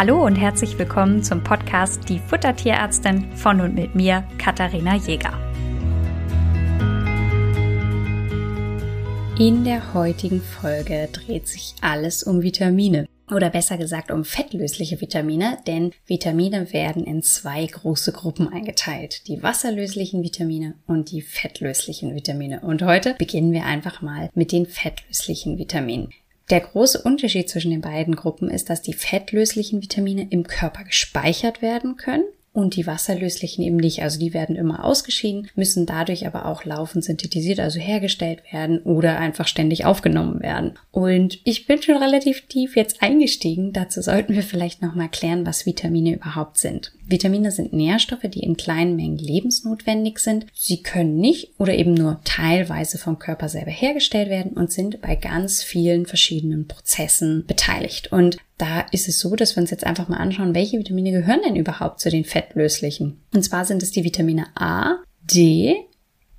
Hallo und herzlich willkommen zum Podcast Die Futtertierärztin von und mit mir, Katharina Jäger. In der heutigen Folge dreht sich alles um Vitamine. Oder besser gesagt um fettlösliche Vitamine, denn Vitamine werden in zwei große Gruppen eingeteilt. Die wasserlöslichen Vitamine und die fettlöslichen Vitamine. Und heute beginnen wir einfach mal mit den fettlöslichen Vitaminen. Der große Unterschied zwischen den beiden Gruppen ist, dass die fettlöslichen Vitamine im Körper gespeichert werden können und die wasserlöslichen eben nicht. Also die werden immer ausgeschieden, müssen dadurch aber auch laufend synthetisiert, also hergestellt werden oder einfach ständig aufgenommen werden. Und ich bin schon relativ tief jetzt eingestiegen. Dazu sollten wir vielleicht nochmal klären, was Vitamine überhaupt sind. Vitamine sind Nährstoffe, die in kleinen Mengen lebensnotwendig sind. Sie können nicht oder eben nur teilweise vom Körper selber hergestellt werden und sind bei ganz vielen verschiedenen Prozessen beteiligt. Und da ist es so, dass wir uns jetzt einfach mal anschauen, welche Vitamine gehören denn überhaupt zu den fettlöslichen. Und zwar sind es die Vitamine A, D,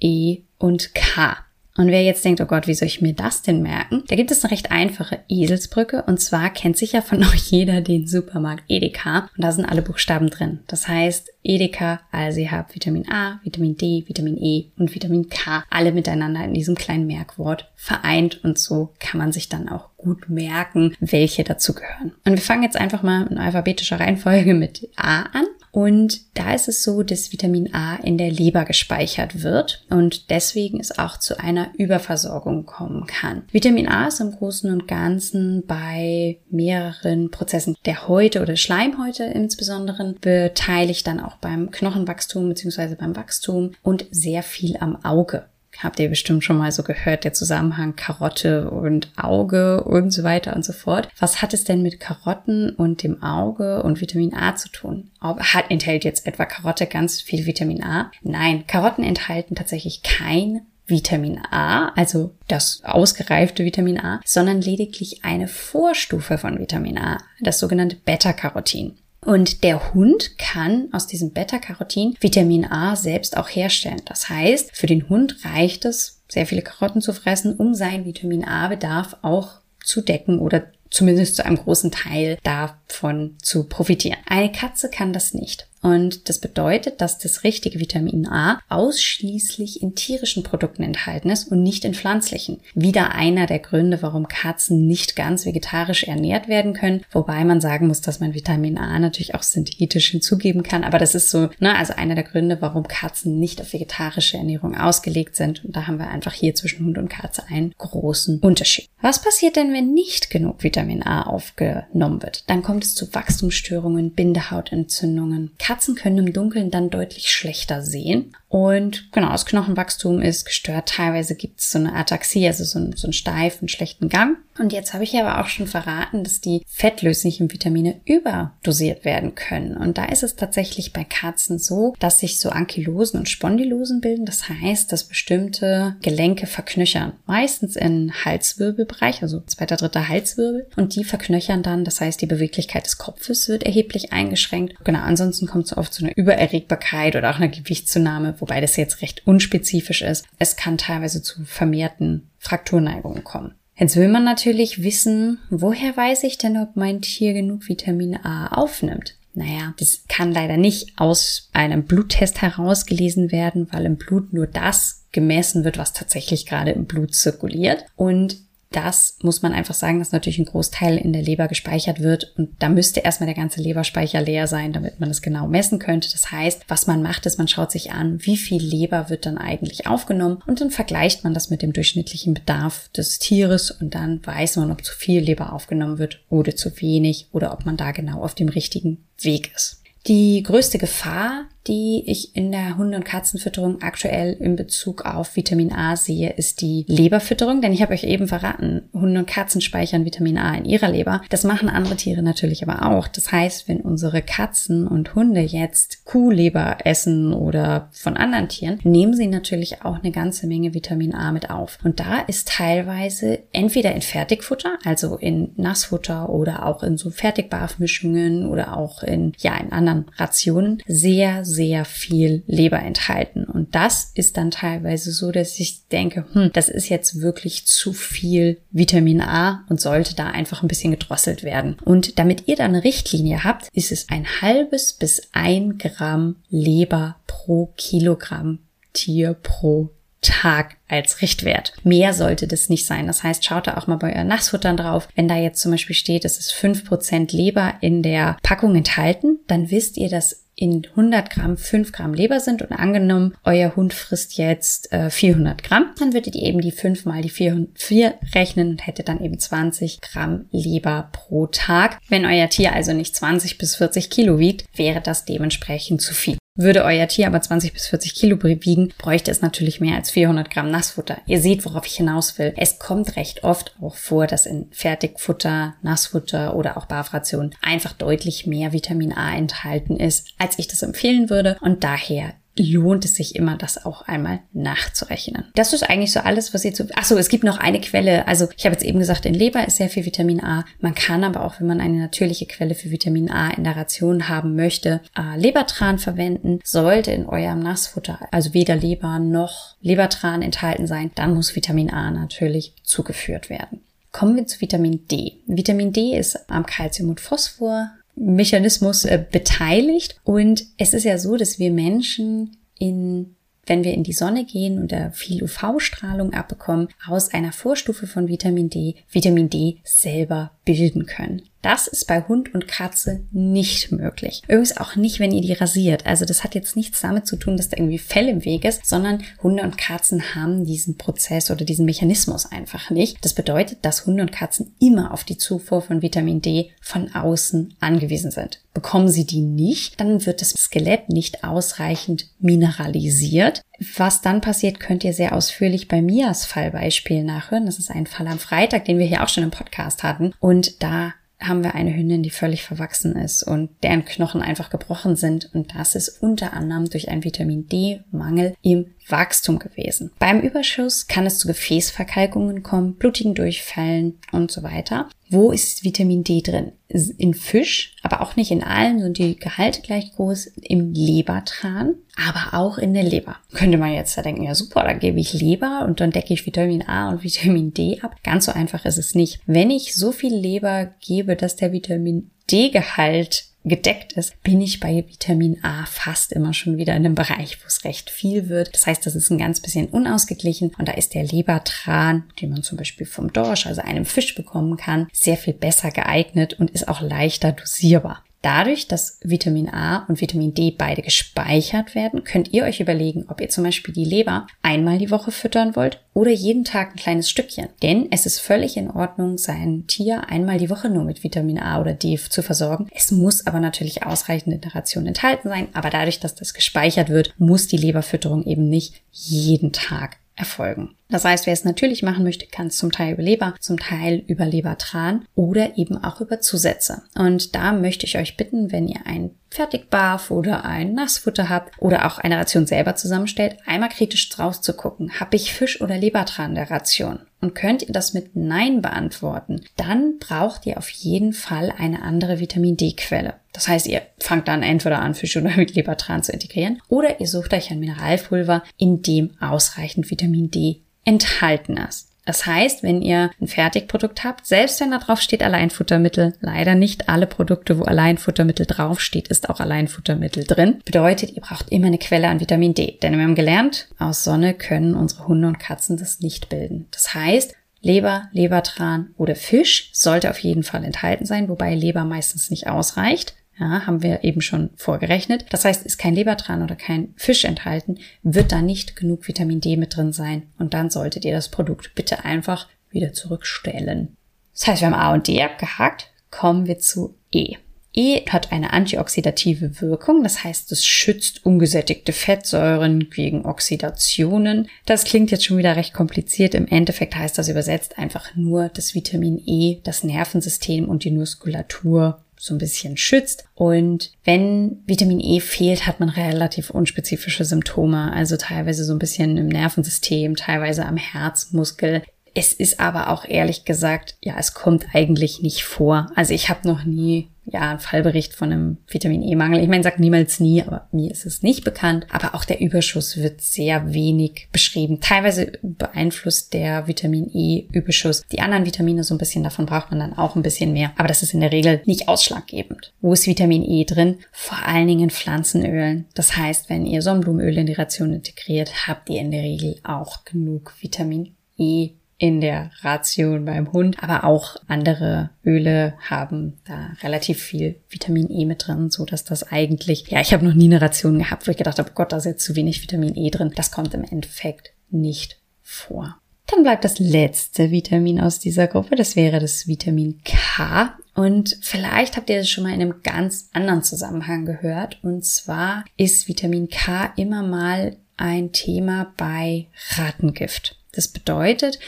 E und K. Und wer jetzt denkt, oh Gott, wie soll ich mir das denn merken? Da gibt es eine recht einfache Eselsbrücke. Und zwar kennt sicher von euch jeder den Supermarkt Edeka. Und da sind alle Buchstaben drin. Das heißt, Edeka, also ihr habt Vitamin A, Vitamin D, Vitamin E und Vitamin K. Alle miteinander in diesem kleinen Merkwort vereint. Und so kann man sich dann auch gut merken, welche dazu gehören. Und wir fangen jetzt einfach mal in alphabetischer Reihenfolge mit A an. Und da ist es so, dass Vitamin A in der Leber gespeichert wird und deswegen es auch zu einer Überversorgung kommen kann. Vitamin A ist im Großen und Ganzen bei mehreren Prozessen der Häute oder Schleimhäute insbesondere beteiligt, dann auch beim Knochenwachstum bzw. beim Wachstum und sehr viel am Auge habt ihr bestimmt schon mal so gehört, der Zusammenhang Karotte und Auge und so weiter und so fort. Was hat es denn mit Karotten und dem Auge und Vitamin A zu tun? Hat, enthält jetzt etwa Karotte ganz viel Vitamin A? Nein, Karotten enthalten tatsächlich kein Vitamin A, also das ausgereifte Vitamin A, sondern lediglich eine Vorstufe von Vitamin A, das sogenannte Beta-Carotin. Und der Hund kann aus diesem Beta-Carotin Vitamin A selbst auch herstellen. Das heißt, für den Hund reicht es, sehr viele Karotten zu fressen, um seinen Vitamin A-Bedarf auch zu decken oder zumindest zu einem großen Teil davon zu profitieren. Eine Katze kann das nicht. Und das bedeutet, dass das richtige Vitamin A ausschließlich in tierischen Produkten enthalten ist und nicht in pflanzlichen. Wieder einer der Gründe, warum Katzen nicht ganz vegetarisch ernährt werden können. Wobei man sagen muss, dass man Vitamin A natürlich auch synthetisch hinzugeben kann. Aber das ist so, ne, also einer der Gründe, warum Katzen nicht auf vegetarische Ernährung ausgelegt sind. Und da haben wir einfach hier zwischen Hund und Katze einen großen Unterschied. Was passiert denn, wenn nicht genug Vitamin A aufgenommen wird? Dann kommt es zu Wachstumsstörungen, Bindehautentzündungen, Katzen können im Dunkeln dann deutlich schlechter sehen. Und genau, das Knochenwachstum ist gestört. Teilweise gibt es so eine Ataxie, also so, einen, so einen steifen, schlechten Gang. Und jetzt habe ich aber auch schon verraten, dass die fettlöslichen Vitamine überdosiert werden können. Und da ist es tatsächlich bei Katzen so, dass sich so Ankylosen und Spondylosen bilden. Das heißt, dass bestimmte Gelenke verknöchern. Meistens im Halswirbelbereich, also zweiter, dritter Halswirbel. Und die verknöchern dann. Das heißt, die Beweglichkeit des Kopfes wird erheblich eingeschränkt. Genau, ansonsten kommt es oft zu einer Übererregbarkeit oder auch einer Gewichtszunahme, wobei das jetzt recht unspezifisch ist. Es kann teilweise zu vermehrten Frakturneigungen kommen. Jetzt will man natürlich wissen, woher weiß ich denn, ob mein Tier genug Vitamin A aufnimmt? Naja, das kann leider nicht aus einem Bluttest herausgelesen werden, weil im Blut nur das gemessen wird, was tatsächlich gerade im Blut zirkuliert. Und das muss man einfach sagen, dass natürlich ein Großteil in der Leber gespeichert wird und da müsste erstmal der ganze Leberspeicher leer sein, damit man das genau messen könnte. Das heißt, was man macht, ist, man schaut sich an, wie viel Leber wird dann eigentlich aufgenommen und dann vergleicht man das mit dem durchschnittlichen Bedarf des Tieres und dann weiß man, ob zu viel Leber aufgenommen wird oder zu wenig oder ob man da genau auf dem richtigen Weg ist. Die größte Gefahr, die ich in der Hunde- und Katzenfütterung aktuell in Bezug auf Vitamin A sehe, ist die Leberfütterung. Denn ich habe euch eben verraten, Hunde und Katzen speichern Vitamin A in ihrer Leber. Das machen andere Tiere natürlich aber auch. Das heißt, wenn unsere Katzen und Hunde jetzt Kuhleber essen oder von anderen Tieren, nehmen sie natürlich auch eine ganze Menge Vitamin A mit auf. Und da ist teilweise entweder in Fertigfutter, also in Nassfutter oder auch in so Fertigbarfmischungen oder auch in, ja, in anderen Rationen sehr, sehr sehr viel Leber enthalten. Und das ist dann teilweise so, dass ich denke, hm, das ist jetzt wirklich zu viel Vitamin A und sollte da einfach ein bisschen gedrosselt werden. Und damit ihr da eine Richtlinie habt, ist es ein halbes bis ein Gramm Leber pro Kilogramm Tier pro Tag als Richtwert. Mehr sollte das nicht sein. Das heißt, schaut da auch mal bei euren Nassfuttern drauf. Wenn da jetzt zum Beispiel steht, es ist fünf Prozent Leber in der Packung enthalten, dann wisst ihr, dass in 100 Gramm 5 Gramm Leber sind und angenommen, euer Hund frisst jetzt äh, 400 Gramm, dann würdet ihr eben die 5 mal die 4, 4 rechnen und hättet dann eben 20 Gramm Leber pro Tag. Wenn euer Tier also nicht 20 bis 40 Kilo wiegt, wäre das dementsprechend zu viel. Würde euer Tier aber 20 bis 40 Kilo wiegen, bräuchte es natürlich mehr als 400 Gramm Nassfutter. Ihr seht, worauf ich hinaus will. Es kommt recht oft auch vor, dass in Fertigfutter, Nassfutter oder auch Barfrationen einfach deutlich mehr Vitamin A enthalten ist, als ich das empfehlen würde. Und daher lohnt es sich immer, das auch einmal nachzurechnen. Das ist eigentlich so alles, was ihr zu. Ach so, es gibt noch eine Quelle. Also ich habe jetzt eben gesagt, in Leber ist sehr viel Vitamin A. Man kann aber auch, wenn man eine natürliche Quelle für Vitamin A in der Ration haben möchte, äh, Lebertran verwenden. Sollte in eurem Nassfutter also weder Leber noch Lebertran enthalten sein, dann muss Vitamin A natürlich zugeführt werden. Kommen wir zu Vitamin D. Vitamin D ist am Calcium und Phosphor Mechanismus äh, beteiligt. Und es ist ja so, dass wir Menschen in wenn wir in die Sonne gehen und da viel UV-Strahlung abbekommen, aus einer Vorstufe von Vitamin D Vitamin D selber bilden können. Das ist bei Hund und Katze nicht möglich. Übrigens auch nicht, wenn ihr die rasiert. Also das hat jetzt nichts damit zu tun, dass da irgendwie Fell im Weg ist, sondern Hunde und Katzen haben diesen Prozess oder diesen Mechanismus einfach nicht. Das bedeutet, dass Hunde und Katzen immer auf die Zufuhr von Vitamin D von außen angewiesen sind. Bekommen sie die nicht, dann wird das Skelett nicht ausreichend mineralisiert. Was dann passiert, könnt ihr sehr ausführlich bei Mias Fallbeispiel nachhören. Das ist ein Fall am Freitag, den wir hier auch schon im Podcast hatten. Und da haben wir eine Hündin, die völlig verwachsen ist und deren Knochen einfach gebrochen sind. Und das ist unter anderem durch einen Vitamin D-Mangel im Wachstum gewesen. Beim Überschuss kann es zu Gefäßverkalkungen kommen, blutigen Durchfällen und so weiter. Wo ist Vitamin D drin? In Fisch, aber auch nicht in allen sind die Gehalte gleich groß. Im Lebertran, aber auch in der Leber. Könnte man jetzt da denken, ja super, dann gebe ich Leber und dann decke ich Vitamin A und Vitamin D ab. Ganz so einfach ist es nicht. Wenn ich so viel Leber gebe, dass der Vitamin D-Gehalt gedeckt ist, bin ich bei Vitamin A fast immer schon wieder in einem Bereich, wo es recht viel wird. Das heißt, das ist ein ganz bisschen unausgeglichen und da ist der Lebertran, den man zum Beispiel vom Dorsch, also einem Fisch bekommen kann, sehr viel besser geeignet und ist auch leichter dosierbar. Dadurch, dass Vitamin A und Vitamin D beide gespeichert werden, könnt ihr euch überlegen, ob ihr zum Beispiel die Leber einmal die Woche füttern wollt oder jeden Tag ein kleines Stückchen. Denn es ist völlig in Ordnung, sein Tier einmal die Woche nur mit Vitamin A oder D zu versorgen. Es muss aber natürlich ausreichend in der Ration enthalten sein. Aber dadurch, dass das gespeichert wird, muss die Leberfütterung eben nicht jeden Tag erfolgen. Das heißt, wer es natürlich machen möchte, kann es zum Teil über Leber, zum Teil über Lebertran oder eben auch über Zusätze. Und da möchte ich euch bitten, wenn ihr ein Fertigbarf oder ein Nassfutter habt oder auch eine Ration selber zusammenstellt, einmal kritisch drauf zu gucken. Habe ich Fisch oder Lebertran in der Ration? Und könnt ihr das mit Nein beantworten, dann braucht ihr auf jeden Fall eine andere Vitamin D-Quelle. Das heißt, ihr fangt dann entweder an, Fisch oder mit Lebertran zu integrieren oder ihr sucht euch ein Mineralpulver, in dem ausreichend Vitamin D enthalten ist. Das heißt, wenn ihr ein Fertigprodukt habt, selbst wenn da drauf steht Alleinfuttermittel, leider nicht alle Produkte, wo Alleinfuttermittel draufsteht, ist auch Alleinfuttermittel drin. Bedeutet, ihr braucht immer eine Quelle an Vitamin D. Denn wir haben gelernt, aus Sonne können unsere Hunde und Katzen das nicht bilden. Das heißt, Leber, Lebertran oder Fisch sollte auf jeden Fall enthalten sein, wobei Leber meistens nicht ausreicht. Ja, haben wir eben schon vorgerechnet. Das heißt, ist kein Lebertran oder kein Fisch enthalten, wird da nicht genug Vitamin D mit drin sein. Und dann solltet ihr das Produkt bitte einfach wieder zurückstellen. Das heißt, wir haben A und D abgehakt. Kommen wir zu E. E hat eine antioxidative Wirkung, das heißt, es schützt ungesättigte Fettsäuren gegen Oxidationen. Das klingt jetzt schon wieder recht kompliziert. Im Endeffekt heißt das übersetzt einfach nur, dass Vitamin E das Nervensystem und die Muskulatur so ein bisschen schützt. Und wenn Vitamin E fehlt, hat man relativ unspezifische Symptome, also teilweise so ein bisschen im Nervensystem, teilweise am Herzmuskel. Es ist aber auch ehrlich gesagt, ja, es kommt eigentlich nicht vor. Also ich habe noch nie ja, ein Fallbericht von einem Vitamin E-Mangel. Ich meine, sag niemals nie, aber mir ist es nicht bekannt. Aber auch der Überschuss wird sehr wenig beschrieben. Teilweise beeinflusst der Vitamin E-Überschuss die anderen Vitamine so ein bisschen. Davon braucht man dann auch ein bisschen mehr. Aber das ist in der Regel nicht ausschlaggebend. Wo ist Vitamin E drin? Vor allen Dingen in Pflanzenölen. Das heißt, wenn ihr Sonnenblumenöl in die Ration integriert, habt ihr in der Regel auch genug Vitamin E in der Ration beim Hund, aber auch andere Öle haben da relativ viel Vitamin E mit drin, so dass das eigentlich, ja, ich habe noch nie eine Ration gehabt, wo ich gedacht habe, oh Gott, da ist jetzt zu wenig Vitamin E drin. Das kommt im Endeffekt nicht vor. Dann bleibt das letzte Vitamin aus dieser Gruppe, das wäre das Vitamin K. Und vielleicht habt ihr das schon mal in einem ganz anderen Zusammenhang gehört. Und zwar ist Vitamin K immer mal ein Thema bei Rattengift. Das bedeutet,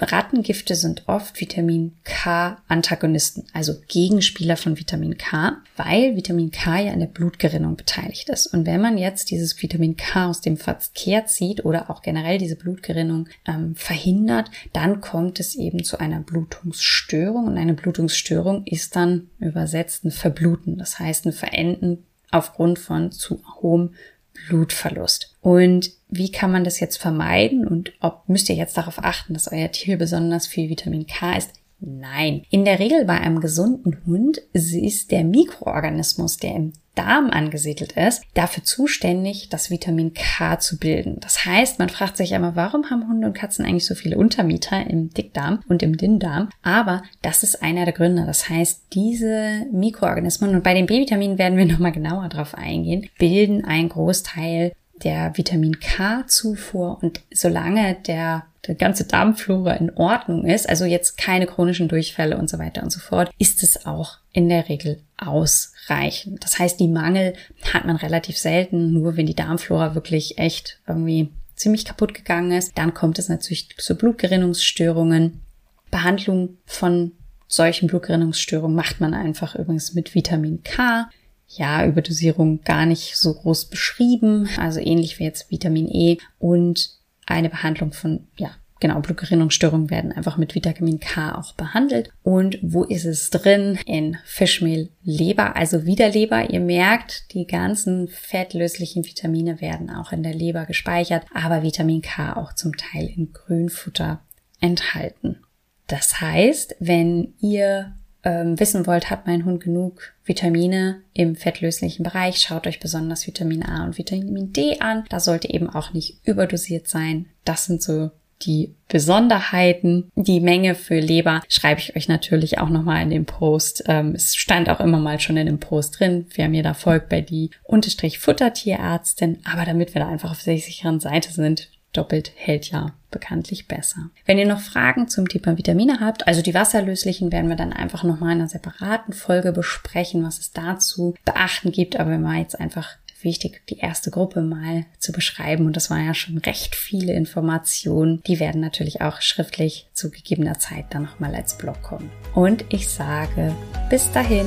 Rattengifte sind oft Vitamin K-Antagonisten, also Gegenspieler von Vitamin K, weil Vitamin K ja in der Blutgerinnung beteiligt ist. Und wenn man jetzt dieses Vitamin K aus dem Verkehr zieht oder auch generell diese Blutgerinnung ähm, verhindert, dann kommt es eben zu einer Blutungsstörung. Und eine Blutungsstörung ist dann übersetzt ein Verbluten, das heißt ein Verenden aufgrund von zu hohem Blutverlust. Und wie kann man das jetzt vermeiden und ob müsst ihr jetzt darauf achten, dass euer Tier besonders viel Vitamin K ist? Nein. In der Regel bei einem gesunden Hund ist der Mikroorganismus, der im Darm angesiedelt ist, dafür zuständig, das Vitamin K zu bilden. Das heißt, man fragt sich einmal, warum haben Hunde und Katzen eigentlich so viele Untermieter im Dickdarm und im Dünndarm? Aber das ist einer der Gründe. Das heißt, diese Mikroorganismen, und bei den B-Vitaminen werden wir nochmal genauer drauf eingehen, bilden einen Großteil der Vitamin K-Zufuhr und solange der, der ganze Darmflora in Ordnung ist, also jetzt keine chronischen Durchfälle und so weiter und so fort, ist es auch in der Regel ausreichend. Das heißt, die Mangel hat man relativ selten, nur wenn die Darmflora wirklich echt irgendwie ziemlich kaputt gegangen ist, dann kommt es natürlich zu Blutgerinnungsstörungen. Behandlung von solchen Blutgerinnungsstörungen macht man einfach übrigens mit Vitamin K ja, Überdosierung gar nicht so groß beschrieben, also ähnlich wie jetzt Vitamin E und eine Behandlung von, ja, genau, Blutgerinnungsstörungen werden einfach mit Vitamin K auch behandelt. Und wo ist es drin? In Fischmehl, Leber, also wieder Leber. Ihr merkt, die ganzen fettlöslichen Vitamine werden auch in der Leber gespeichert, aber Vitamin K auch zum Teil in Grünfutter enthalten. Das heißt, wenn ihr ähm, wissen wollt, hat mein Hund genug Vitamine im fettlöslichen Bereich, schaut euch besonders Vitamin A und Vitamin D an. Da sollte eben auch nicht überdosiert sein. Das sind so die Besonderheiten. Die Menge für Leber schreibe ich euch natürlich auch nochmal in dem Post. Ähm, es stand auch immer mal schon in dem Post drin, wer mir da folgt bei die Unterstrich Futtertierärztin. Aber damit wir da einfach auf der sicheren Seite sind, doppelt hält ja bekanntlich besser. Wenn ihr noch Fragen zum Thema Vitamine habt, also die wasserlöslichen, werden wir dann einfach nochmal in einer separaten Folge besprechen, was es dazu beachten gibt. Aber mir war jetzt einfach wichtig, die erste Gruppe mal zu beschreiben. Und das war ja schon recht viele Informationen. Die werden natürlich auch schriftlich zu gegebener Zeit dann nochmal als Blog kommen. Und ich sage bis dahin.